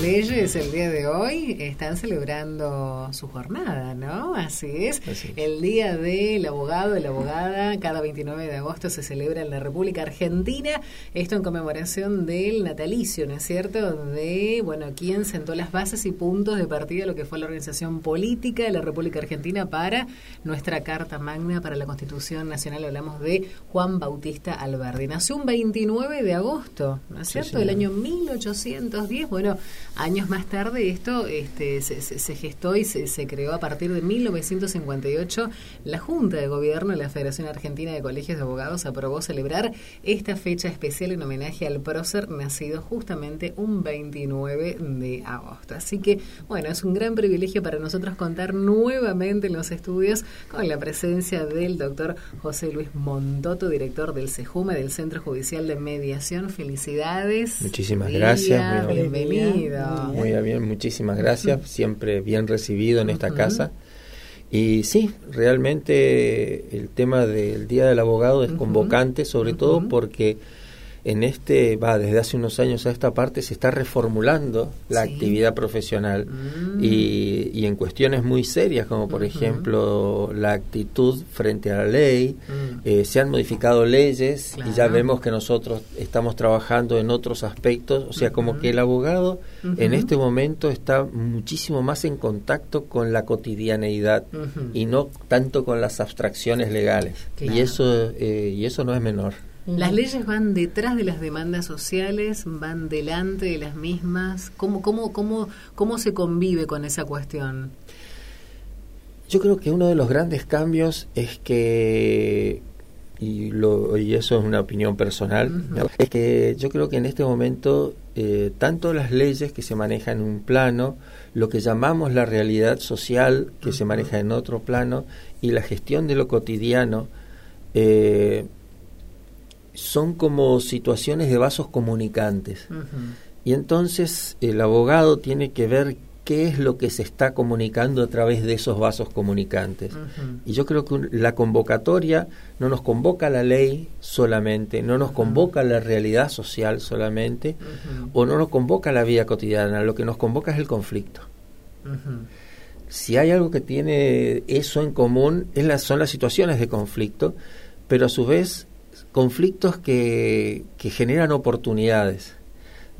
leyes el día de hoy están celebrando su jornada, ¿no? Así es. El día del abogado, de la abogada, cada 29 de agosto se celebra en la República Argentina. Esto en conmemoración del natalicio, ¿no es cierto? De, bueno, quien sentó las bases y puntos de partida de lo que fue la organización política de la República Argentina para nuestra Carta Magna para la Constitución Nacional. Hablamos de Juan Bautista Alberdi. Nació un 29 de agosto, ¿no es cierto? Del año 1810. Bueno, años más tarde esto este, se, gestó y se, creó a partir de 1958. La Junta de Gobierno de la Federación Argentina de Colegios de Abogados aprobó celebrar esta fecha especial en homenaje al prócer nacido justamente un 29 de agosto. Así que, bueno, es un gran privilegio para nosotros contar nuevamente en los estudios con la presencia del doctor José Luis Mondoto, director del CEJUME, del Centro Judicial de Mediación. Felicidades. Muchísimas gracias. bienvenido. Muy bien, muchísimas gracias. Siempre bien recibido en esta casa. Y sí, realmente el tema del Día del Abogado es convocante, sobre todo porque en este, va, desde hace unos años a esta parte se está reformulando la actividad profesional. Mm. y, y, en cuestiones muy serias, como por ejemplo la actitud frente a la ley, mm. eh, se han modificado leyes y ya vemos que nosotros estamos trabajando en otros aspectos, o sea, como que el abogado en este momento está muchísimo más en contacto con la cotidianeidad y no tanto con las abstracciones legales. Y, eso, eh, y eso no es menor. Las leyes van detrás de las demandas sociales, van delante de las mismas. ¿Cómo, cómo, cómo, cómo se convive con esa cuestión? Yo creo que uno de los grandes cambios es que, y, lo, y eso es una opinión personal, es que yo creo que en este momento eh, tanto las leyes que se manejan en un plano, lo que llamamos la realidad social que se maneja en otro plano y la gestión de lo cotidiano, eh, son como situaciones de vasos comunicantes. Y entonces el abogado tiene que ver qué es lo que se está comunicando a través de esos vasos comunicantes. Y yo creo que la convocatoria no nos convoca la ley solamente, no nos convoca la realidad social solamente, o no nos convoca la vida cotidiana, lo que nos convoca es el conflicto. Si hay algo que tiene eso en común, es son las situaciones de conflicto, pero a su vez conflictos que, que generan oportunidades.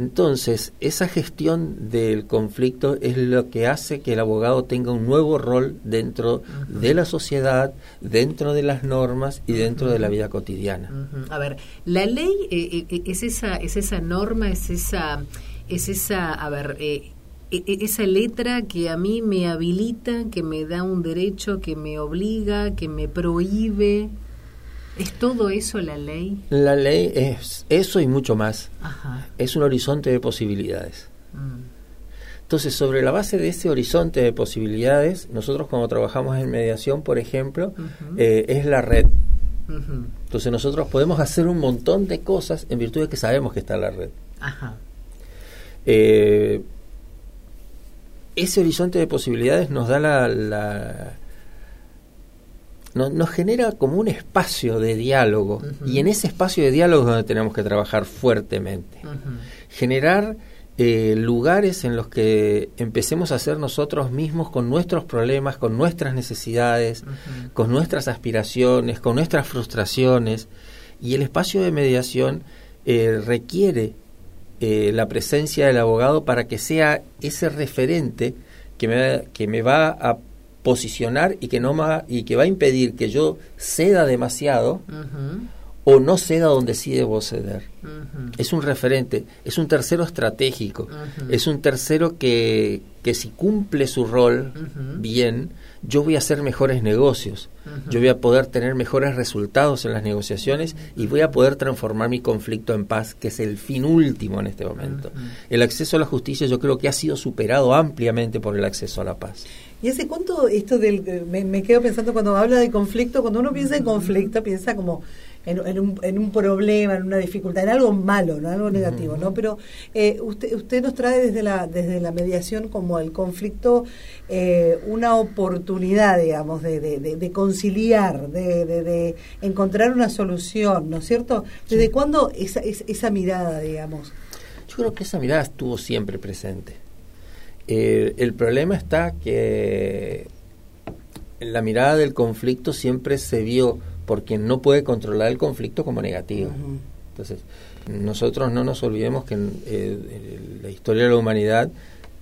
Entonces, esa gestión del conflicto es lo que hace que el abogado tenga un nuevo rol dentro de la sociedad, dentro de las normas y dentro de la vida cotidiana. A ver, la ley eh, eh, es esa es esa norma, es esa es esa, a ver, eh, e, e, esa letra que a mí me habilita, que me da un derecho, que me obliga, que me prohíbe. ¿Es todo eso la ley? La ley es eso y mucho más. Es un horizonte de posibilidades. Mm. Entonces, sobre la base de ese horizonte de posibilidades, nosotros cuando trabajamos en mediación, por ejemplo, eh, es la red. Entonces nosotros podemos hacer un montón de cosas en virtud de que sabemos que está la red. Eh, ese horizonte de posibilidades nos da la nos genera como un espacio de diálogo. Y en ese espacio de diálogo es donde tenemos que trabajar fuertemente. Generar eh, lugares en los que empecemos a ser nosotros mismos con nuestros problemas, con nuestras necesidades, con nuestras aspiraciones, con nuestras frustraciones. Y el espacio de mediación eh, requiere eh, la presencia del abogado para que sea ese referente que me, que me va a posicionar y que no va, y que va a impedir que yo ceda demasiado o no ceda donde sí debo ceder. Es un referente, es un tercero estratégico, es un tercero que, que si cumple su rol bien, yo voy a hacer mejores negocios, yo voy a poder tener mejores resultados en las negociaciones y voy a poder transformar mi conflicto en paz, que es el fin último en este momento. El acceso a la justicia yo creo que ha sido superado ampliamente por el acceso a la paz. ¿Y hace cuánto esto del... Me, me quedo pensando cuando habla de conflicto, cuando uno piensa en conflicto, piensa como en, un, en, un, problema, en una dificultad, en algo malo, ¿no? algo negativo, ¿no? Pero eh, usted, usted nos trae desde la, desde la mediación como el conflicto eh, una oportunidad, digamos, de, de, conciliar, de, de, encontrar una solución, ¿no es cierto? ¿Desde cuándo esa, esa, esa mirada, digamos? Yo creo que esa mirada estuvo siempre presente. Eh, el problema está que la mirada del conflicto siempre se vio por quien no puede controlar el conflicto como negativo. Entonces, nosotros no nos olvidemos que eh, la historia de la humanidad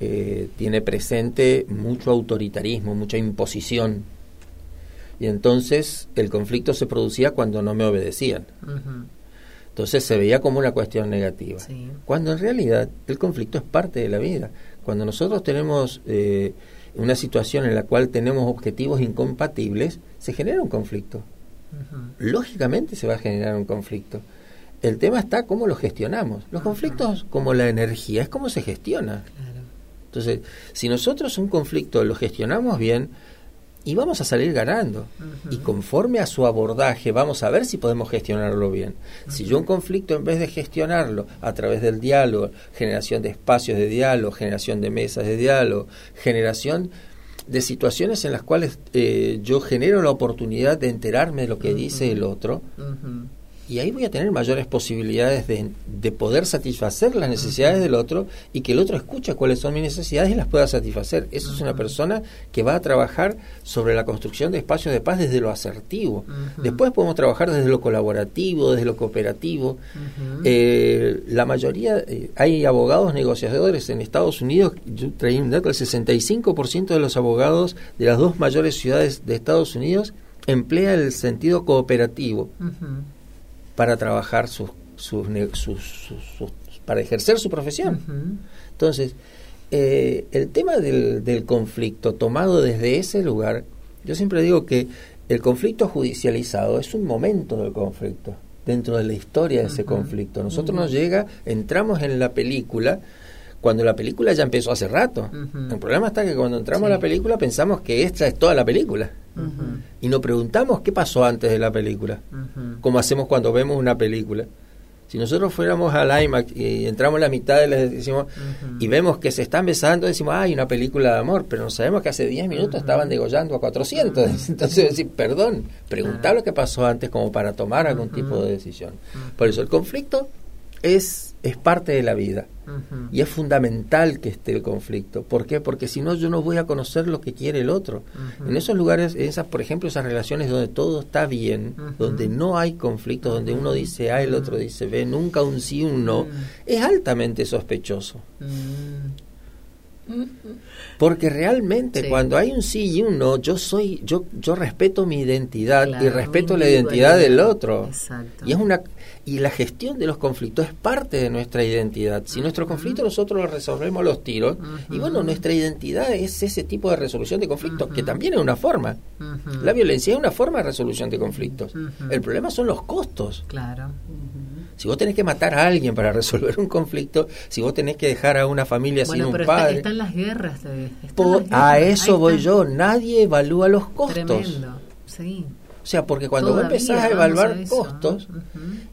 eh, tiene presente mucho autoritarismo, mucha imposición. Y entonces el conflicto se producía cuando no me obedecían. Entonces se veía como una cuestión negativa. Cuando en realidad el conflicto es parte de la vida. Cuando nosotros tenemos eh, una situación en la cual tenemos objetivos incompatibles, se genera un conflicto. Lógicamente se va a generar un conflicto. El tema está cómo lo gestionamos. Los conflictos, como la energía, es cómo se gestiona. Entonces, si nosotros un conflicto lo gestionamos bien, y vamos a salir ganando. Y conforme a su abordaje, vamos a ver si podemos gestionarlo bien. Si yo un conflicto, en vez de gestionarlo a través del diálogo, generación de espacios de diálogo, generación de mesas de diálogo, generación de situaciones en las cuales eh, yo genero la oportunidad de enterarme de lo que dice el otro, y ahí voy a tener mayores posibilidades de, de, poder satisfacer las necesidades del otro y que el otro escuche cuáles son mis necesidades y las pueda satisfacer. Eso es una persona que va a trabajar sobre la construcción de espacios de paz desde lo asertivo. Después podemos trabajar desde lo colaborativo, desde lo cooperativo. Eh, la mayoría, eh, hay abogados negociadores en Estados Unidos, yo traí un dato, el 65% de los abogados de las dos mayores ciudades de Estados Unidos emplea el sentido cooperativo para trabajar sus, sus, para ejercer su profesión. Entonces, eh, el tema del, del, conflicto tomado desde ese lugar, yo siempre digo que el conflicto judicializado es un momento del conflicto, dentro de la historia de ese conflicto. Nosotros nos llega, entramos en la película, cuando la película ya empezó hace rato. El problema está que cuando entramos a la película pensamos que esta es toda la película. Y nos preguntamos qué pasó antes de la película, como hacemos cuando vemos una película. Si nosotros fuéramos al IMAX y entramos en la mitad les decimos, y vemos que se están besando, decimos, hay una película de amor, pero no sabemos que hace 10 minutos estaban degollando a 400. Entonces, decir, perdón, preguntar lo que pasó antes como para tomar algún tipo de decisión. Por eso el conflicto es, es parte de la vida. Y es fundamental que esté el conflicto. ¿Por qué? Porque si no, yo no voy a conocer lo que quiere el otro. En esos lugares, esas, por ejemplo, esas relaciones donde todo está bien, donde no hay conflicto, donde uno dice A, el otro dice B, nunca un sí, un no, es altamente sospechoso. Porque realmente cuando hay un sí y un no, yo soy, yo, yo respeto mi identidad y respeto la identidad del otro. Y es una y la gestión de los conflictos es parte de nuestra identidad. Si nuestro conflicto nosotros lo resolvemos los tiros, y bueno, nuestra identidad es ese tipo de resolución de conflictos, que también es una forma. La violencia es una forma de resolución de conflictos. El problema son los costos. Claro. Si vos tenés que matar a alguien para resolver un conflicto, si vos tenés que dejar a una familia sin un padre. están las guerras. A eso voy yo. Nadie evalúa los costos. Tremendo. Sí. O sea, porque cuando vos empezás a evaluar costos,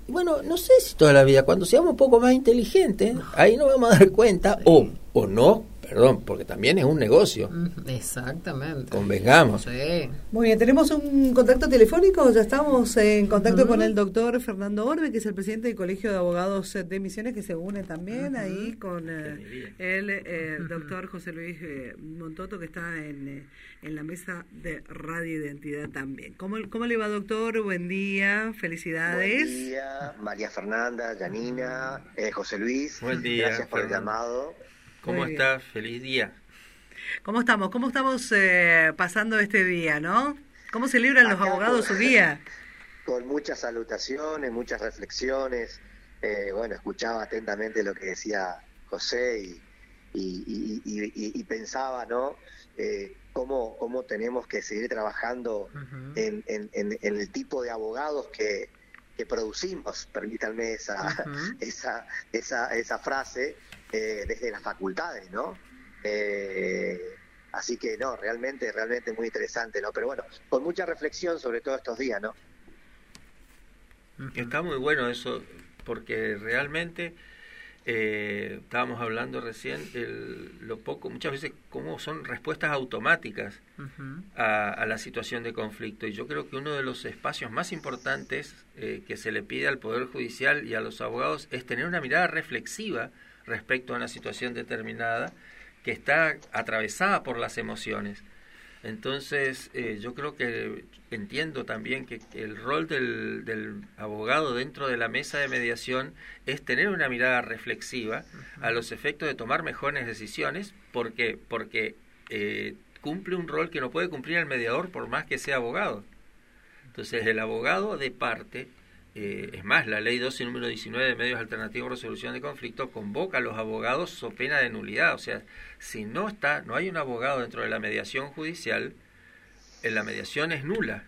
y bueno, no sé si toda la vida, cuando seamos un poco más inteligentes, ahí nos vamos a dar cuenta, o, o no, perdón, porque también es un negocio. Exactamente. Convengamos. Sí. Muy bien, tenemos un contacto telefónico, ya estamos en contacto con el doctor Fernando Orbe, que es el presidente del Colegio de Abogados de Misiones, que se une también ahí con eh, el eh, doctor José Luis eh, Montoto, que está en, en, la mesa de Radio Identidad también. ¿Cómo, ¿Cómo le va, doctor? Buen día, felicidades. Buen día, María Fernanda, Janina, José Luis. Buen día. Gracias por el llamado. ¿Cómo estás? Feliz día. ¿Cómo estamos? ¿Cómo estamos eh, pasando este día, no? ¿Cómo celebran los abogados su día? Con muchas salutaciones, muchas reflexiones. Eh, bueno, escuchaba atentamente lo que decía José y, pensaba, ¿no? Eh, cómo, cómo tenemos que seguir trabajando en, el tipo de abogados que, producimos, permítanme esa, esa, esa, esa frase, eh, desde las facultades, ¿no? Eh, así que no, realmente, realmente muy interesante, ¿no? Pero bueno, con mucha reflexión sobre todo estos días, ¿no? Está muy bueno eso, porque realmente eh, estábamos hablando recién lo poco, muchas veces cómo son respuestas automáticas a, a, la situación de conflicto. Y yo creo que uno de los espacios más importantes que se le pide al Poder Judicial y a los abogados es tener una mirada reflexiva respecto a una situación determinada que está atravesada por las emociones. Entonces, eh, yo creo que entiendo también que el rol del, abogado dentro de la mesa de mediación es tener una mirada reflexiva a los efectos de tomar mejores decisiones, porque porque eh, cumple un rol que no puede cumplir el mediador por más que sea abogado. Entonces, el abogado de parte eh, es más, la ley 12 número 19 de medios alternativos de resolución de conflicto convoca a los abogados so pena de nulidad. O sea, si no está, no hay un abogado dentro de la mediación judicial, eh, la mediación es nula.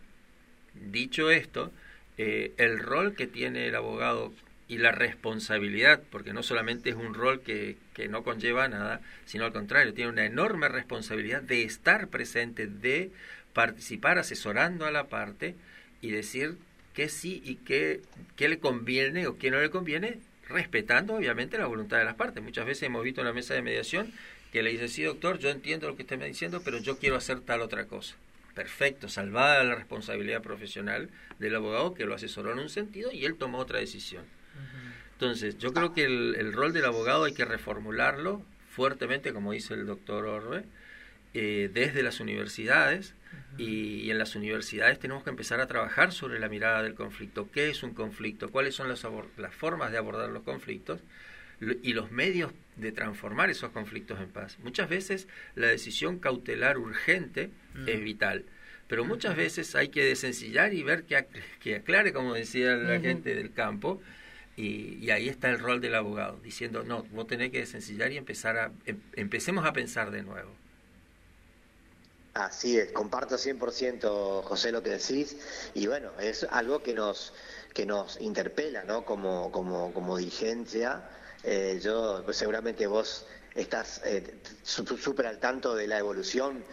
Dicho esto, eh, el rol que tiene el abogado y la responsabilidad, porque no solamente es un rol que, que no conlleva nada, sino al contrario, tiene una enorme responsabilidad de estar presente, de participar asesorando a la parte y decir qué sí y qué, qué le conviene o qué no le conviene, respetando obviamente la voluntad de las partes. Muchas veces hemos visto en la mesa de mediación que le dice, sí, doctor, yo entiendo lo que usted me diciendo, pero yo quiero hacer tal otra cosa. Perfecto, salvada la responsabilidad profesional del abogado que lo asesoró en un sentido y él tomó otra decisión. Entonces, yo creo que el, el, rol del abogado hay que reformularlo fuertemente, como dice el doctor Orbe, eh, desde las universidades, y, en las universidades tenemos que empezar a trabajar sobre la mirada del conflicto. ¿Qué es un conflicto? ¿Cuáles son las, las formas de abordar los conflictos? y los medios de transformar esos conflictos en paz. Muchas veces la decisión cautelar urgente mm. es vital, pero muchas veces hay que desencillar y ver que, que aclare, como decía la gente del campo, y, y, ahí está el rol del abogado, diciendo, no, vos tenés que desencillar y empezar a, em, empecemos a pensar de nuevo. Así es, comparto 100% José lo que decís y bueno, es algo que nos que nos interpela, ¿no? Como como como dirigencia, eh, yo pues seguramente vos estás eh, súper al tanto de la evolución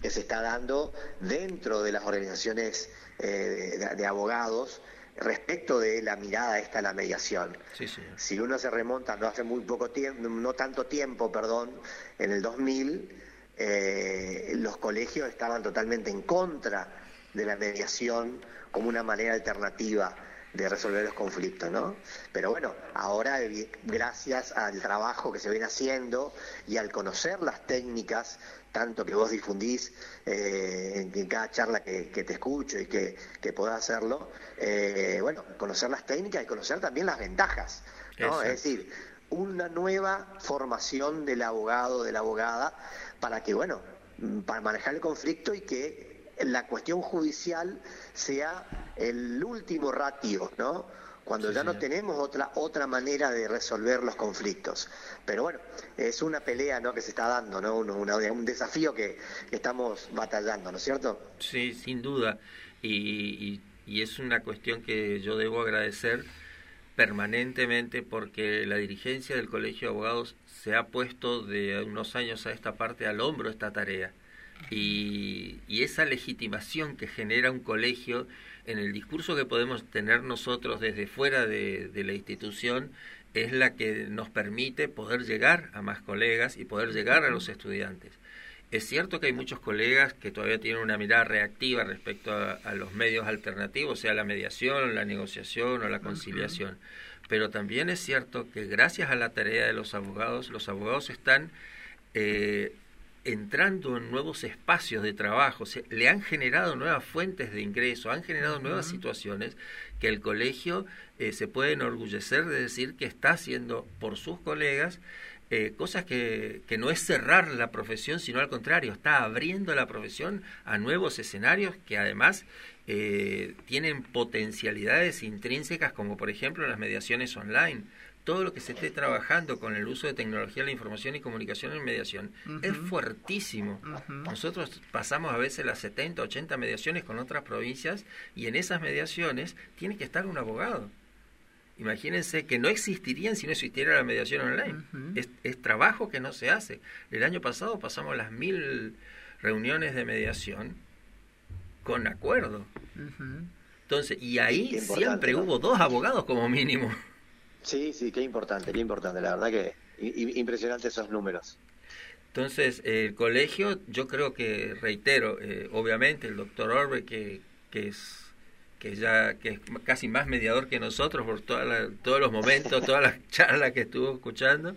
que se está dando dentro de las organizaciones eh, de, abogados respecto de la mirada esta a la mediación. Si uno se remonta no hace muy poco tiempo, no tanto tiempo, perdón, en el 2000 eh, los colegios estaban totalmente en contra de la mediación como una manera alternativa de resolver los conflictos, ¿no? Pero bueno, ahora gracias al trabajo que se viene haciendo y al conocer las técnicas, tanto que vos difundís eh, en, cada charla que, te escucho y que, que hacerlo, eh, bueno, conocer las técnicas y conocer también las ventajas, ¿no? Es decir, una nueva formación del abogado, de la abogada, para que, bueno, mm, para manejar el conflicto y que la cuestión judicial sea el último ratio, ¿no? Cuando ya no tenemos otra otra manera de resolver los conflictos. Pero bueno, es una pelea ¿no? que se está dando, ¿no? Un, un desafío que, estamos batallando, ¿no es cierto? Sí, sin duda. Y, y es una cuestión que yo debo agradecer permanentemente porque la dirigencia del Colegio de Abogados se ha puesto de unos años a esta parte al hombro esta tarea. Y, esa legitimación que genera un colegio en el discurso que podemos tener nosotros desde fuera de, la institución es la que nos permite poder llegar a más colegas y poder llegar a los estudiantes. Es cierto que hay muchos colegas que todavía tienen una mirada reactiva respecto a, los medios alternativos, sea la mediación, la negociación o la conciliación. Pero también es cierto que gracias a la tarea de los abogados, los abogados están eh, entrando en nuevos espacios de trabajo, se, le han generado nuevas fuentes de ingreso, han generado nuevas situaciones que el colegio eh, se puede enorgullecer de decir que está haciendo por sus colegas eh, cosas que, que, no es cerrar la profesión, sino al contrario, está abriendo la profesión a nuevos escenarios que además eh, tienen potencialidades intrínsecas, como por ejemplo las mediaciones online. Todo lo que se esté trabajando con el uso de tecnología la información y comunicación en mediación es fuertísimo. Nosotros pasamos a veces las 70, 80 mediaciones con otras provincias y en esas mediaciones tiene que estar un abogado Imagínense que no existirían si no existiera la mediación online. es, trabajo que no se hace. El año pasado pasamos las mil reuniones de mediación con acuerdo. Entonces, y ahí siempre hubo dos abogados como mínimo. Sí, sí, qué importante, qué importante. La verdad que impresionante esos números. Entonces, el colegio, yo creo que, reitero, eh, obviamente el doctor Orbe, que, que es que ya que es casi más mediador que nosotros por toda todos los momentos, todas las charlas que estuvo escuchando.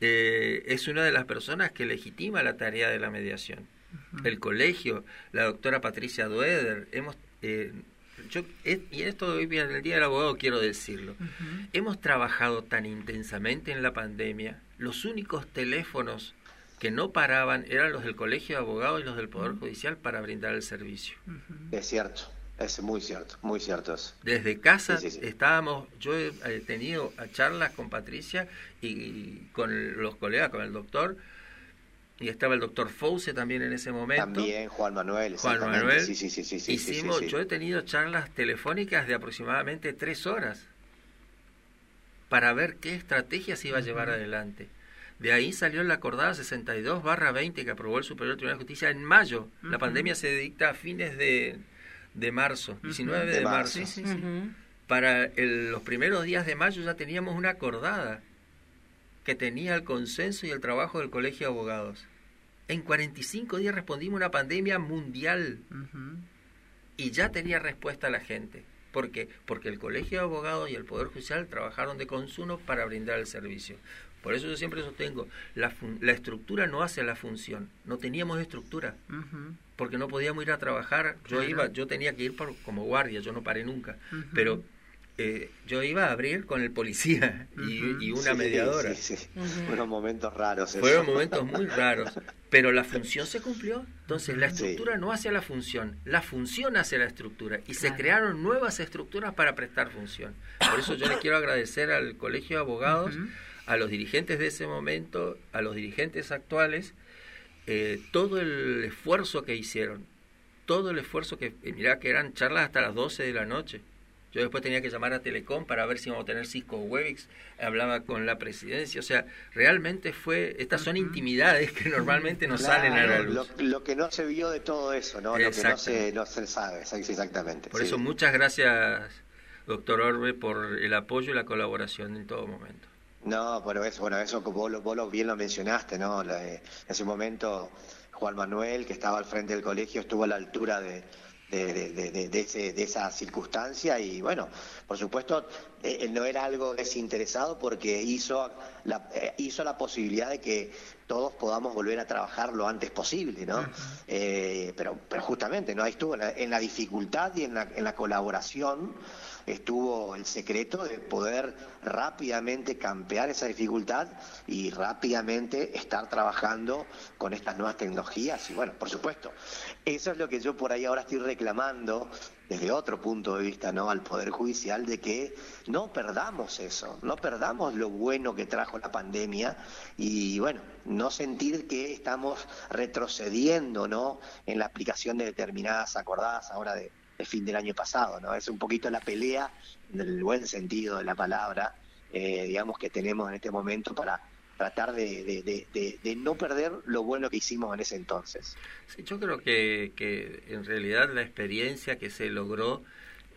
eh, es una de las personas que legitima la tarea de la mediación. El colegio, la doctora Patricia Dueder, hemos... Eh, yo, y esto hoy en el Día del Abogado quiero decirlo, hemos trabajado tan intensamente en la pandemia, los únicos teléfonos que no paraban eran los del Colegio de Abogados y los del Poder Judicial para brindar el servicio. Es cierto, es muy cierto, muy cierto eso. Desde casa estábamos, yo he tenido charlas con Patricia y, con los colegas, con el doctor, y estaba el doctor Fause también en ese momento. También Juan Manuel. Juan Manuel. Sí, sí, sí, sí, Hicimos, yo he tenido charlas telefónicas de aproximadamente tres horas para ver qué estrategias iba a llevar adelante. De ahí salió la acordada 62 barra 20 que aprobó el Superior Tribunal de Justicia en mayo. La pandemia se dicta a fines de, de marzo, 19 de, marzo. Para los primeros días de mayo ya teníamos una acordada que tenía el consenso y el trabajo del Colegio de Abogados. En 45 días respondimos a una pandemia mundial y ya tenía respuesta la gente. ¿Por qué? Porque el Colegio de Abogados y el Poder Judicial trabajaron de consumo para brindar el servicio. Por eso yo siempre sostengo, la, la estructura no hace la función. No teníamos estructura, porque no podíamos ir a trabajar. Yo iba, yo tenía que ir por, como guardia, yo no paré nunca. Pero eh, yo iba a abrir con el policía y, una mediadora. Fueron momentos raros. Fueron momentos muy raros. Pero la función se cumplió. Entonces, la estructura no hace la función, la función hace la estructura. Y se crearon nuevas estructuras para prestar función. Por eso yo le quiero agradecer al Colegio de Abogados a los dirigentes de ese momento, a los dirigentes actuales, eh, todo el esfuerzo que hicieron, todo el esfuerzo que, eh, mirá que eran charlas hasta las 12 de la noche. Yo después tenía que llamar a Telecom para ver si íbamos a tener Cisco Webix, hablaba con la presidencia, o sea, realmente fue, estas son intimidades que normalmente no salen a la luz. Lo, que no se vio de todo eso, ¿no? Lo que no se, no se sabe, exactamente. Por eso muchas gracias, doctor Orbe, por el apoyo y la colaboración en todo momento. No, pero eso, bueno, eso vos, vos bien lo mencionaste, ¿no? en ese momento Juan Manuel, que estaba al frente del colegio, estuvo a la altura de, de, esa circunstancia y bueno, por supuesto, eh, no era algo desinteresado porque hizo la, eh, hizo la posibilidad de que todos podamos volver a trabajar lo antes posible, ¿no? Eh, pero, pero justamente, ¿no? Ahí estuvo en la, dificultad y en la, en la colaboración estuvo el secreto de poder rápidamente campear esa dificultad y rápidamente estar trabajando con estas nuevas tecnologías. Y bueno, por supuesto, eso es lo que yo por ahí ahora estoy reclamando desde otro punto de vista, ¿no? Al Poder Judicial de que no perdamos eso, no perdamos lo bueno que trajo la pandemia y bueno, no sentir que estamos retrocediendo, ¿no? En la aplicación de determinadas acordadas ahora de fin del año pasado, ¿no? Es un poquito la pelea, en el buen sentido de la palabra, eh, digamos, que tenemos en este momento para tratar de, no perder lo bueno que hicimos en ese entonces. Sí, yo creo que, en realidad la experiencia que se logró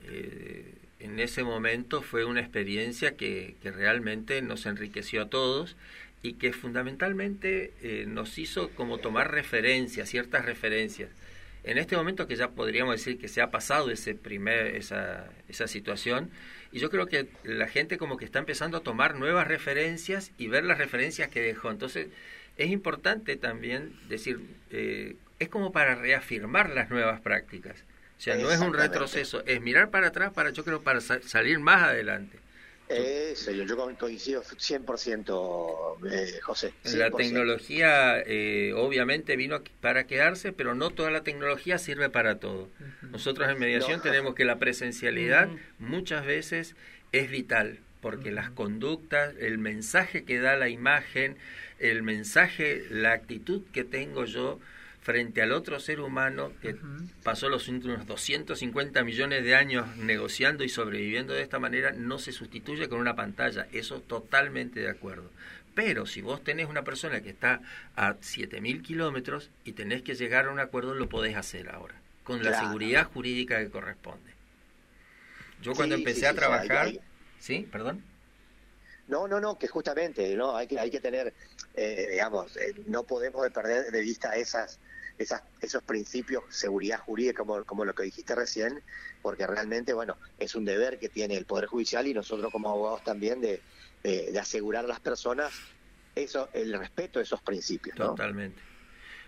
eh, en ese momento fue una experiencia que, que, realmente nos enriqueció a todos y que fundamentalmente eh, nos hizo como tomar referencias, ciertas referencias en este momento que ya podríamos decir que se ha pasado ese primer, esa, esa situación, y yo creo que la gente como que está empezando a tomar nuevas referencias y ver las referencias que dejó. Entonces, es importante también decir, eh, es como para reafirmar las nuevas prácticas. O sea, no es un retroceso, es mirar para atrás para, yo creo, para salir más adelante. Eso, yo, yo coincido 100%, eh, José. La tecnología eh, obviamente vino para quedarse, pero no toda la tecnología sirve para todo. Nosotros en mediación tenemos que la presencialidad muchas veces es vital, porque las conductas, el mensaje que da la imagen, el mensaje, la actitud que tengo yo, frente al otro ser humano que pasó los últimos 250 millones de años negociando y sobreviviendo de esta manera, no se sustituye con una pantalla. Eso totalmente de acuerdo. Pero si vos tenés una persona que está a 7.000 kilómetros y tenés que llegar a un acuerdo, lo podés hacer ahora, con la seguridad jurídica que corresponde. Yo cuando empecé a trabajar... ¿Sí? ¿Perdón? No, no, no, que justamente, ¿no? Hay que, hay que tener, eh, digamos, eh, no podemos perder de vista esas esas, esos principios, seguridad jurídica, como, como lo que dijiste recién, porque realmente, bueno, es un deber que tiene el Poder Judicial y nosotros como abogados también de, de, asegurar a las personas eso, el respeto a esos principios. Totalmente.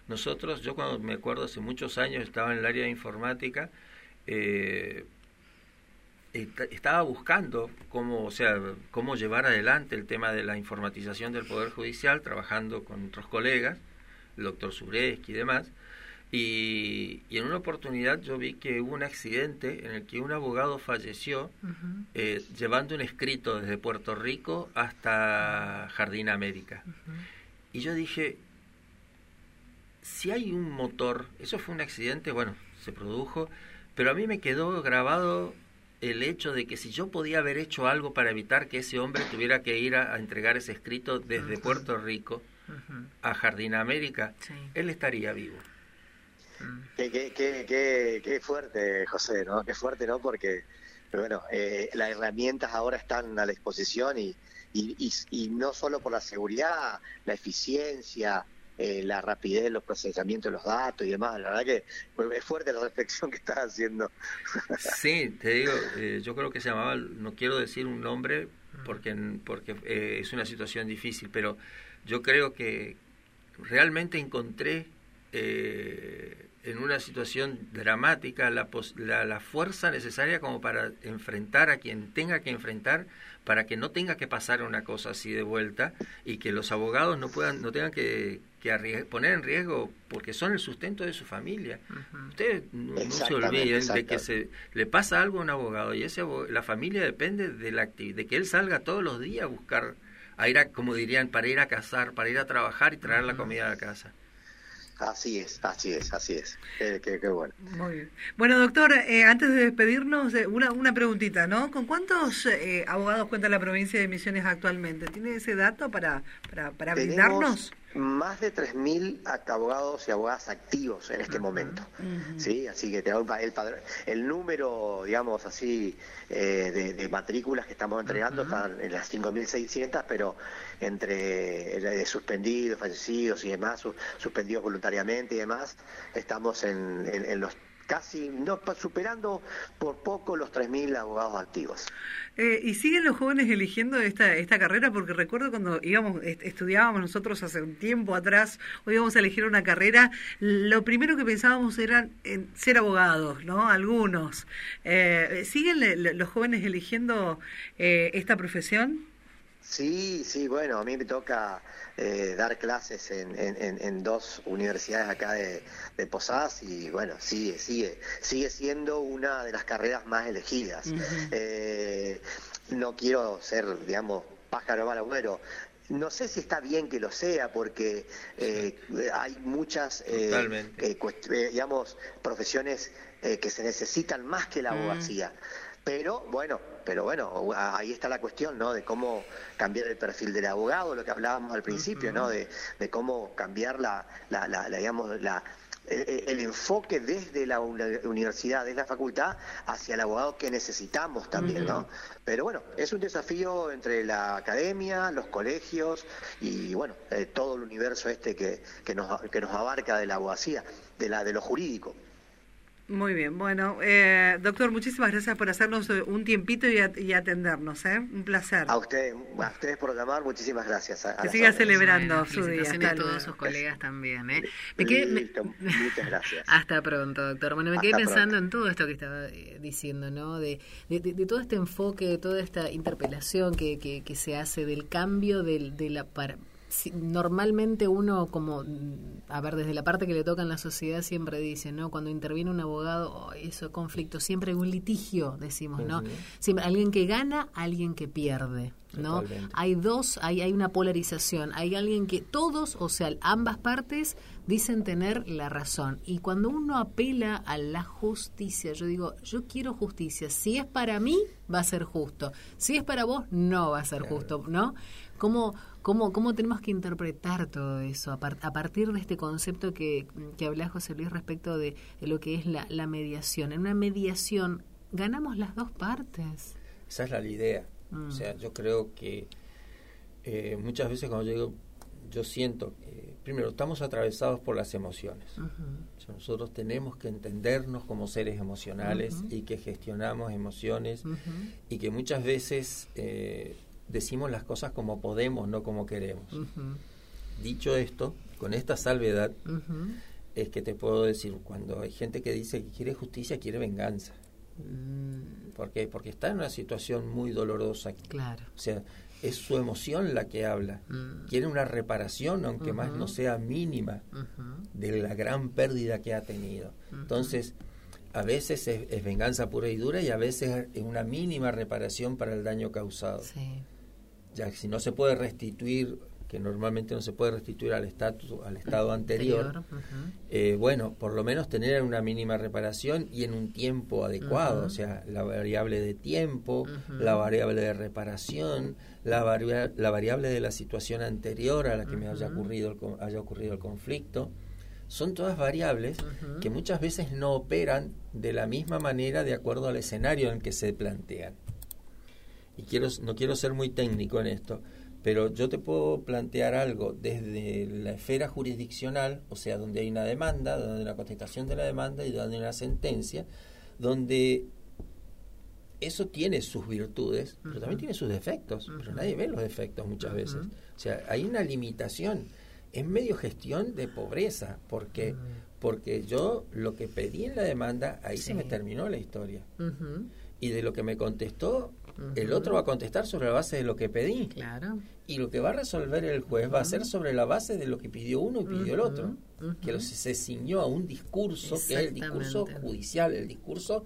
Nosotros, yo cuando me acuerdo hace muchos años estaba en el área de informática, eh, estaba buscando cómo, o sea, cómo llevar adelante el tema de la informatización del Poder Judicial, trabajando con otros colegas, el doctor Sureski y demás. Y, en una oportunidad yo vi que hubo un accidente en el que un abogado falleció eh, llevando un escrito desde Puerto Rico hasta Jardín América. Y yo dije, si hay un motor, eso fue un accidente, bueno, se produjo, pero a mí me quedó grabado el hecho de que si yo podía haber hecho algo para evitar que ese hombre tuviera que ir a, entregar ese escrito desde Puerto Rico a Jardín América, él estaría vivo. Qué, qué, qué, qué, fuerte, José, ¿no? Qué fuerte, ¿no? Porque, bueno, eh, las herramientas ahora están a la disposición y, y, y, no solo por la seguridad, la eficiencia, eh, la rapidez, los procesamientos de los datos y demás. La verdad que es fuerte la reflexión que estás haciendo. Sí, te digo, eh, yo creo que se llamaba, no quiero decir un nombre porque, porque eh, es una situación difícil, pero yo creo que realmente encontré en una situación dramática la, la, la, fuerza necesaria como para enfrentar a quien tenga que enfrentar para que no tenga que pasar una cosa así de vuelta y que los abogados no puedan no tengan que, poner en riesgo porque son el sustento de su familia. Ustedes no, se olviden de que se le pasa algo a un abogado y ese la familia depende de la de que él salga todos los días a buscar a ir a, como dirían, para ir a cazar, para ir a trabajar y traer la comida a la casa. Así es, así es, así es. Qué, bueno. Muy bien. Bueno, doctor, eh, antes de despedirnos, eh, una, una preguntita, ¿no? ¿Con cuántos eh, abogados cuenta la provincia de Misiones actualmente? ¿Tiene ese dato para, para, para brindarnos? Más de 3.000 abogados y abogadas activos en este momento. ¿sí? Así que el, el número, digamos así, eh, de, matrículas que estamos entregando están en las 5.600, pero entre suspendidos, fallecidos y demás, suspendidos voluntariamente y demás, estamos en, en los casi no superando por poco los 3.000 abogados activos. Eh, ¿Y siguen los jóvenes eligiendo esta, esta carrera? Porque recuerdo cuando íbamos, estudiábamos nosotros hace un tiempo atrás, o íbamos a elegir una carrera, lo primero que pensábamos era en ser abogados, ¿no? Algunos. Eh, ¿Siguen los jóvenes eligiendo eh, esta profesión? Sí, sí, bueno, a mí me toca eh, dar clases en, en, dos universidades acá de, Posadas y bueno, sigue, sigue, sigue siendo una de las carreras más elegidas. Eh, no quiero ser, digamos, pájaro mal agüero, no sé si está bien que lo sea porque eh, hay muchas digamos profesiones que se necesitan más que la abogacía pero bueno, pero bueno, ahí está la cuestión, ¿no? De cómo cambiar el perfil del abogado, lo que hablábamos al principio, ¿no? De, cómo cambiar la, la, la, digamos, la, el, enfoque desde la universidad, desde la facultad, hacia el abogado que necesitamos también, ¿no? Pero bueno, es un desafío entre la academia, los colegios y bueno, eh, todo el universo este que, que, nos, que nos abarca de la abogacía, de, la, de lo jurídico. Muy bien, bueno, eh, doctor, muchísimas gracias por hacernos eh, un tiempito y, atendernos, ¿eh? Un placer. A ustedes, a ustedes por llamar, muchísimas gracias. que siga celebrando su día. a todos sus colegas también, ¿eh? muchas gracias. Hasta pronto, doctor. Bueno, me quedé pensando en todo esto que estaba eh, diciendo, ¿no? De, de, todo este enfoque, de toda esta interpelación que, que, que se hace del cambio del, de la... Para, normalmente uno como, a ver, desde la parte que le toca en la sociedad siempre dice, ¿no? Cuando interviene un abogado, oh, eso conflicto, siempre hay un litigio, decimos, ¿no? Siempre alguien que gana, alguien que pierde, ¿no? Hay dos, hay, hay una polarización, hay alguien que todos, o sea, ambas partes dicen tener la razón. Y cuando uno apela a la justicia, yo digo, yo quiero justicia, si es para mí, va a ser justo, si es para vos, no va a ser justo, ¿no? ¿Cómo, cómo, cómo tenemos que interpretar todo eso a, partir de este concepto que, que habla José Luis respecto de, lo que es la, la, mediación? En una mediación, ¿ganamos las dos partes? Esa es la idea. O mm. sea, yo creo que eh, muchas veces cuando llego, yo siento primero, estamos atravesados por las emociones. nosotros tenemos que entendernos como seres emocionales y que gestionamos emociones y que muchas veces... Eh, decimos las cosas como podemos, no como queremos. Dicho esto, con esta salvedad, es que te puedo decir, cuando hay gente que dice que quiere justicia, quiere venganza. Mm. ¿Por qué? Porque está en una situación muy dolorosa. Claro. O sea, es su emoción la que habla. Mm. Quiere una reparación, aunque más no sea mínima, de la gran pérdida que ha tenido. Entonces, a veces es, venganza pura y dura y a veces es una mínima reparación para el daño causado. Sí. Ya que si no se puede restituir que normalmente no se puede restituir al estatus al estado anterior, eh, bueno por lo menos tener una mínima reparación y en un tiempo adecuado o sea la variable de tiempo la variable de reparación la, la variable de la situación anterior a la que me haya ocurrido el, haya ocurrido el conflicto son todas variables que muchas veces no operan de la misma manera de acuerdo al escenario en que se plantean y quiero no quiero ser muy técnico en esto pero yo te puedo plantear algo desde la esfera jurisdiccional, o sea, donde hay una demanda, donde hay una contestación de la demanda y donde hay una sentencia, donde eso tiene sus virtudes, pero también tiene sus defectos, pero nadie ve los defectos muchas veces. O sea, hay una limitación. Es medio gestión de pobreza, porque, porque yo lo que pedí en la demanda, ahí se me terminó la historia. Y de lo que me contestó, el otro va a contestar sobre la base de lo que pedí. Claro. Y lo que va a resolver el juez va a ser sobre la base de lo que pidió uno y pidió el otro. Que se ciñó a un discurso que es el discurso judicial, el discurso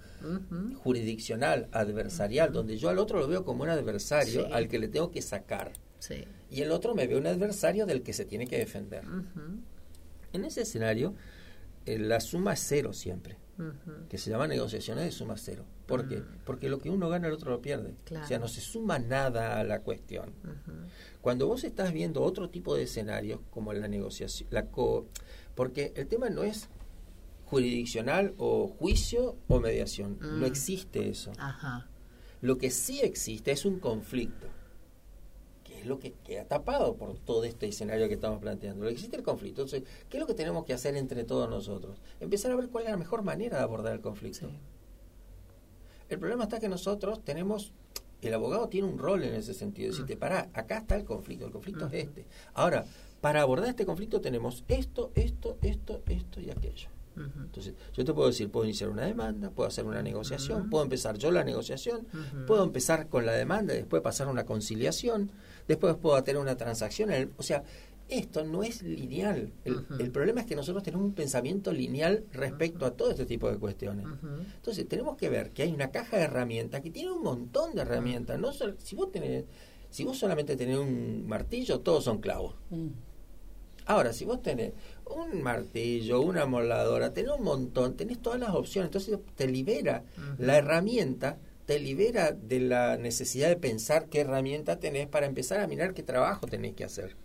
jurisdiccional, adversarial, donde yo al otro lo veo como un adversario al que le tengo que sacar. Y el otro me ve un adversario del que se tiene que defender. En ese escenario, eh, la suma es cero siempre que se llama negociaciones de suma cero. ¿Por qué? Porque lo que uno gana el otro lo pierde. O sea, no se suma nada a la cuestión. Cuando vos estás viendo otro tipo de escenarios, como la negociación, la co porque el tema no es jurisdiccional o juicio o mediación. No mm. existe eso. Lo que sí existe es un conflicto es lo que queda tapado por todo este escenario que estamos planteando. Existe el conflicto. Entonces, ¿qué es lo que tenemos que hacer entre todos nosotros? Empezar a ver cuál es la mejor manera de abordar el conflicto. El problema está que nosotros tenemos, el abogado tiene un rol en ese sentido. Decirte, mm. pará, acá está el conflicto, el conflicto es este. Ahora, para abordar este conflicto tenemos esto, esto, esto, esto y aquello. Entonces, yo te puedo decir, puedo iniciar una demanda, puedo hacer una negociación, puedo empezar yo la negociación, puedo empezar con la demanda y después pasar a una conciliación, después puedo tener una transacción. o sea, esto no es lineal. El, problema es que nosotros tenemos un pensamiento lineal respecto a todo este tipo de cuestiones. Entonces, tenemos que ver que hay una caja de herramientas que tiene un montón de herramientas. No si vos tenés, si vos solamente tenés un martillo, todos son clavos. Mm. Ahora, si vos tenés un martillo, una moladora, tenés un montón, tenés todas las opciones, entonces te libera la herramienta, te libera de la necesidad de pensar qué herramienta tenés para empezar a mirar qué trabajo tenés que hacer.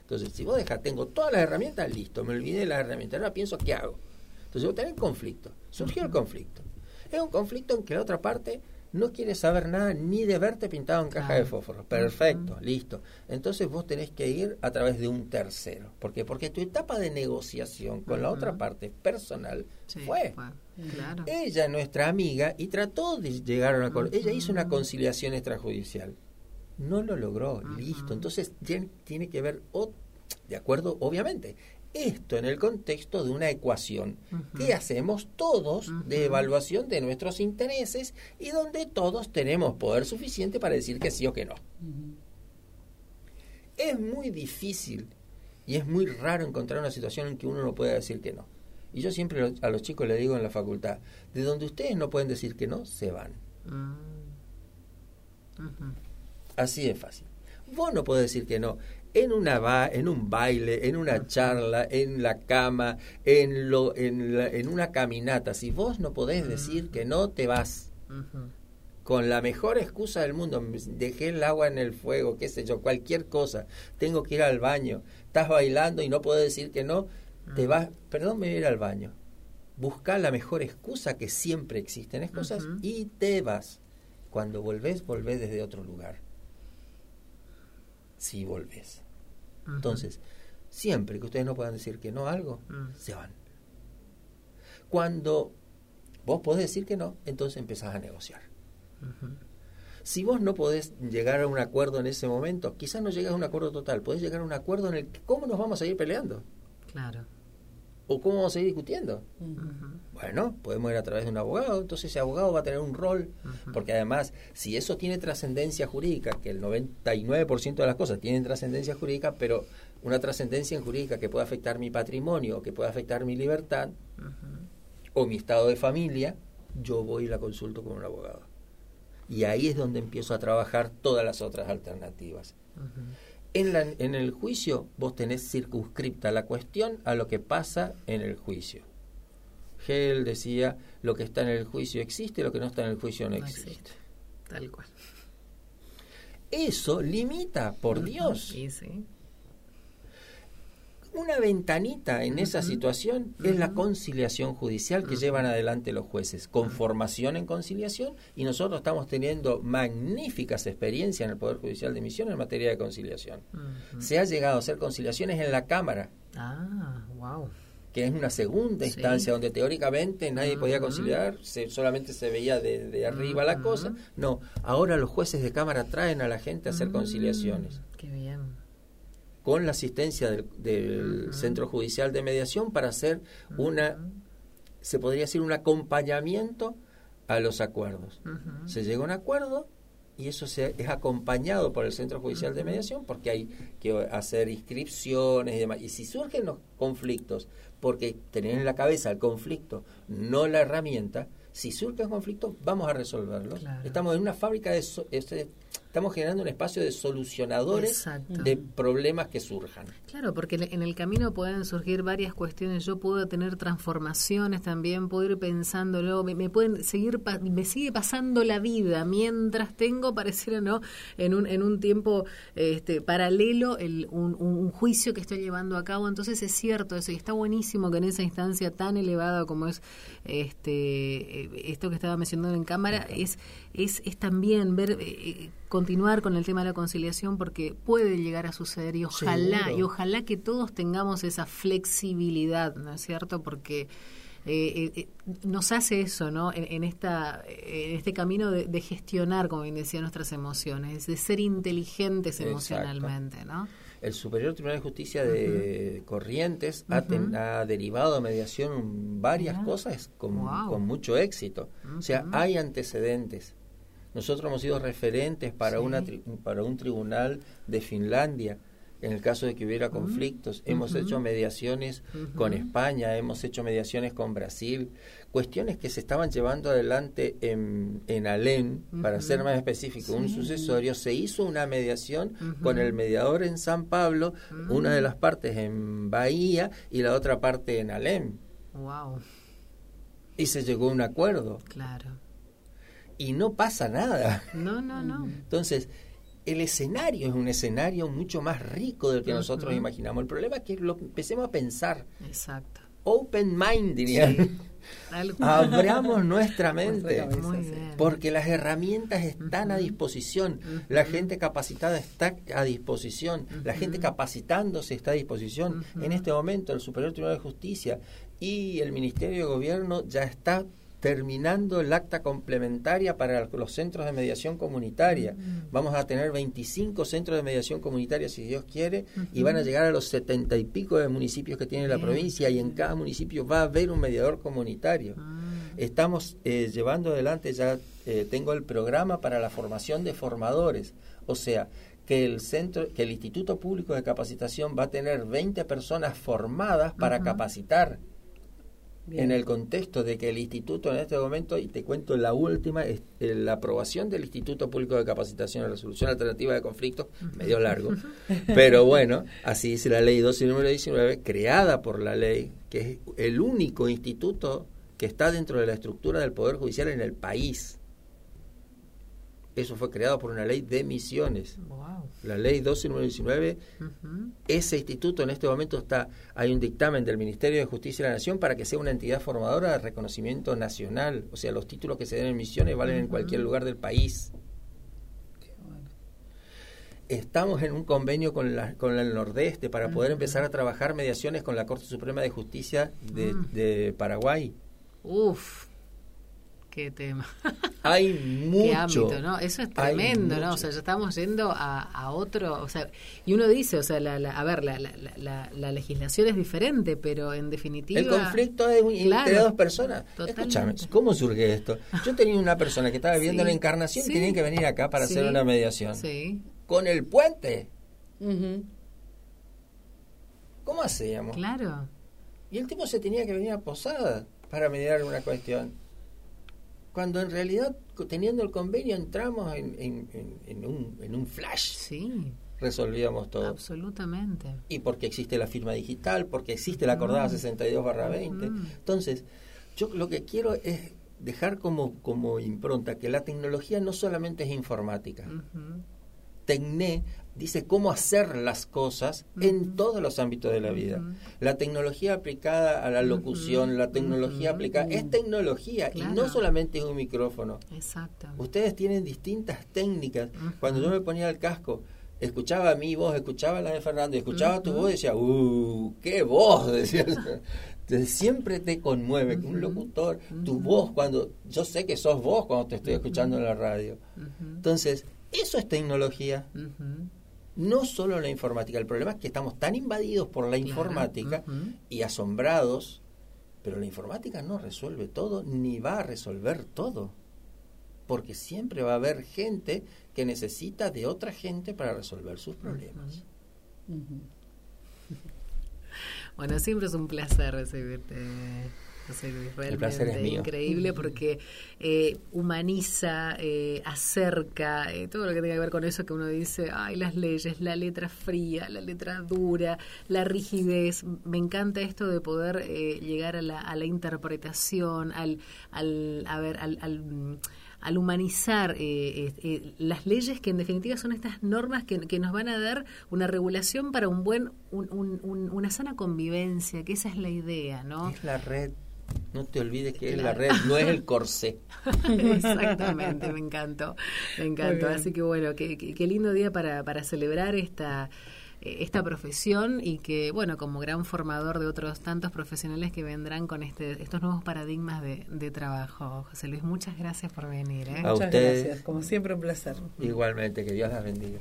Entonces, si vos dejas, tengo todas las herramientas, listo, me olvidé de las herramientas, ahora pienso qué hago. Entonces vos tenés conflicto, surgió el conflicto. Es un conflicto en que la otra parte no quiere saber nada ni de verte pintado en caja de fósforo. Perfecto, listo. Entonces vos tenés que ir a través de un tercero. ¿Por qué? Porque tu etapa de negociación con la otra parte personal fue. Ella, nuestra amiga, y trató de llegar a una... Uh Ella hizo una conciliación extrajudicial. No lo logró, listo. Entonces tiene que ver, de acuerdo, obviamente, esto en el contexto de una ecuación que hacemos todos de evaluación de nuestros intereses y donde todos tenemos poder suficiente para decir que sí o que no. Es muy difícil y es muy raro encontrar una situación en que uno no pueda decir que no. Y yo siempre a los chicos les digo en la facultad, de donde ustedes no pueden decir que no, se van. Mm. Así es fácil. Vos no podés decir que no en una ba en un baile, en una charla, en la cama, en lo en, en una caminata. Si vos no podés decir que no te vas. Con la mejor excusa del mundo, dejé el agua en el fuego, qué sé yo, cualquier cosa, tengo que ir al baño, estás bailando y no puedo decir que no, te vas, perdón, me voy a ir al baño. Busca la mejor excusa que siempre existen excusas y te vas. Cuando volvés, volvés desde otro lugar si volvés. Entonces, siempre que ustedes no puedan decir que no a algo, mm. se van. Cuando vos podés decir que no, entonces empezás a negociar. Si vos no podés llegar a un acuerdo en ese momento, quizás no llegas a un acuerdo total, podés llegar a un acuerdo en el que cómo nos vamos a ir peleando. Claro. ¿O cómo vamos a ir discutiendo? Bueno, podemos ir a través de un abogado, entonces ese abogado va a tener un rol, porque además, si eso tiene trascendencia jurídica, que el 99% de las cosas tienen trascendencia jurídica, pero una trascendencia jurídica que pueda afectar mi patrimonio, que pueda afectar mi libertad, o mi estado de familia, yo voy y la consulto con un abogado. Y ahí es donde empiezo a trabajar todas las otras alternativas. En, la, en el juicio vos tenés circunscripta la cuestión a lo que pasa en el juicio. Hegel decía, lo que está en el juicio existe, lo que no está en el juicio no, existe. Tal cual. Eso limita, por Dios. Sí, sí. Una ventanita en esa situación. Es la conciliación judicial que llevan adelante los jueces, con formación en conciliación, y nosotros estamos teniendo magníficas experiencias en el Poder Judicial de Misión en materia de conciliación. Se ha llegado a hacer conciliaciones en la Cámara. Ah, wow que es una segunda instancia donde teóricamente nadie podía conciliar, se, solamente se veía de, arriba la cosa. No, ahora los jueces de cámara traen a la gente a hacer conciliaciones. Qué bien con la asistencia del, Centro Judicial de Mediación para hacer una, se podría decir, un acompañamiento a los acuerdos. Se llega a un acuerdo y eso se, es acompañado por el Centro Judicial de Mediación porque hay que hacer inscripciones y demás. Y si surgen los conflictos, porque tener en la cabeza el conflicto, no la herramienta, si surgen conflictos, vamos a resolverlos. Estamos en una fábrica de... Este, estamos generando un espacio de solucionadores de problemas que surjan. Claro, porque en el camino pueden surgir varias cuestiones. Yo puedo tener transformaciones también, puedo ir pensándolo, me, me pueden seguir, me sigue pasando la vida mientras tengo, pareciera no, en un, en un tiempo este, paralelo el, un, juicio que estoy llevando a cabo. Entonces es cierto eso y está buenísimo que en esa instancia tan elevada como es este eh, esto que estaba mencionando en cámara es es, es también ver eh, eh, continuar con el tema de la conciliación porque puede llegar a suceder y ojalá y ojalá que todos tengamos esa flexibilidad, ¿no es cierto? Porque eh, nos hace eso, ¿no? En, esta, en este camino de, gestionar, como bien decía, nuestras emociones, de ser inteligentes emocionalmente, ¿no? El Superior Tribunal de Justicia de Corrientes ha, derivado a mediación varias cosas con, con, mucho éxito. O sea, hay antecedentes. Nosotros hemos sido referentes para, una para un tribunal de Finlandia en el caso de que hubiera mm, conflictos. Hemos hecho mediaciones con España, hemos hecho mediaciones con Brasil, cuestiones que se estaban llevando adelante en, en Alén, para ser más específico, un sucesorio, se hizo una mediación con el mediador en San Pablo, una de las partes en Bahía y la otra parte en Alén. Wow. Y se llegó a un acuerdo. Claro y no pasa nada. No, no, no. Entonces, el escenario es un escenario mucho más rico del que nosotros imaginamos. El problema es que lo empecemos a pensar. Exacto. Open mind, diría. Abramos nuestra mente. Porque las herramientas están a disposición. La gente capacitada está a disposición. La gente capacitándose está a disposición. En este momento, el Superior Tribunal de Justicia y el Ministerio de Gobierno ya está terminando el acta complementaria para los centros de mediación comunitaria. Vamos a tener 25 centros de mediación comunitaria, si Dios quiere, y van a llegar a los setenta y pico de municipios que tiene la provincia, y en cada municipio va a haber un mediador comunitario. Ah. Estamos eh, llevando adelante, ya eh, tengo el programa para la formación de formadores, o sea, que el centro, que el Instituto Público de Capacitación va a tener 20 personas formadas para capacitar en el contexto de que el instituto en este momento, y te cuento la última, es eh, la aprobación del Instituto Público de Capacitación y Resolución Alternativa de Conflictos, medio largo, pero bueno, así dice la ley 12 número 19, creada por la ley, que es el único instituto que está dentro de la estructura del Poder Judicial en el país. Eso fue creado por una ley de misiones. La ley 12919. Ese instituto en este momento está, hay un dictamen del Ministerio de Justicia de la Nación para que sea una entidad formadora de reconocimiento nacional. O sea, los títulos que se den en misiones valen en cualquier lugar del país. Estamos en un convenio con, la, con el Nordeste para poder empezar a trabajar mediaciones con la Corte Suprema de Justicia de, de Paraguay. Uf, Qué tema. Hay mucho. Qué ámbito, ¿no? Eso es tremendo, ¿no? O sea, ya estamos yendo a, a, otro, o sea, y uno dice, o sea, la, la, a ver, la, la, la, legislación es diferente, pero en definitiva... El conflicto es entre dos personas. Escúchame, ¿cómo surge esto? Yo tenía una persona que estaba viviendo la encarnación y tenía que venir acá para hacer una mediación. Sí. Con el puente. ¿Cómo hacíamos? Claro. Y el tipo se tenía que venir a Posada para mediar una cuestión cuando en realidad teniendo el convenio entramos en, en, un, en un flash. Sí. Resolvíamos todo. Absolutamente. Y porque existe la firma digital, porque existe la acordada 62 barra 20. Entonces, yo lo que quiero es dejar como, como impronta que la tecnología no solamente es informática. Tecné dice cómo hacer las cosas en todos los ámbitos de la vida. La tecnología aplicada a la locución, la tecnología aplicada es tecnología y no solamente es un micrófono. Exacto. Ustedes tienen distintas técnicas. Cuando yo me ponía el casco, escuchaba mi voz, escuchaba la de Fernando, escuchaba tu voz y decía, ¡uh! ¡Qué voz! Decía. siempre te conmueve que un locutor, tu voz, cuando yo sé que sos vos cuando te estoy escuchando en la radio. Entonces, eso es tecnología no solo la informática, el problema es que estamos tan invadidos por la informática y asombrados, pero la informática no resuelve todo ni va a resolver todo, porque siempre va a haber gente que necesita de otra gente para resolver sus problemas. Bueno, siempre es un placer recibirte. José Luis, realmente increíble porque eh, humaniza, eh, acerca, eh, todo lo que tenga que ver con eso que uno dice, ay, las leyes, la letra fría, la letra dura, la rigidez. Me encanta esto de poder llegar a la, a la interpretación, al, al, a ver, al, al humanizar las leyes que en definitiva son estas normas que, que, nos van a dar una regulación para un buen un, una sana convivencia que esa es la idea no es la red no te olvides que es la red, no es el corsé. Exactamente, me encantó, me encantó. Así que bueno, qué, qué, lindo día para, para celebrar esta eh, esta profesión y que, bueno, como gran formador de otros tantos profesionales que vendrán con este, estos nuevos paradigmas de, de trabajo. José Luis, muchas gracias por venir. ¿eh? muchas gracias, como siempre un placer. Igualmente, que Dios las bendiga.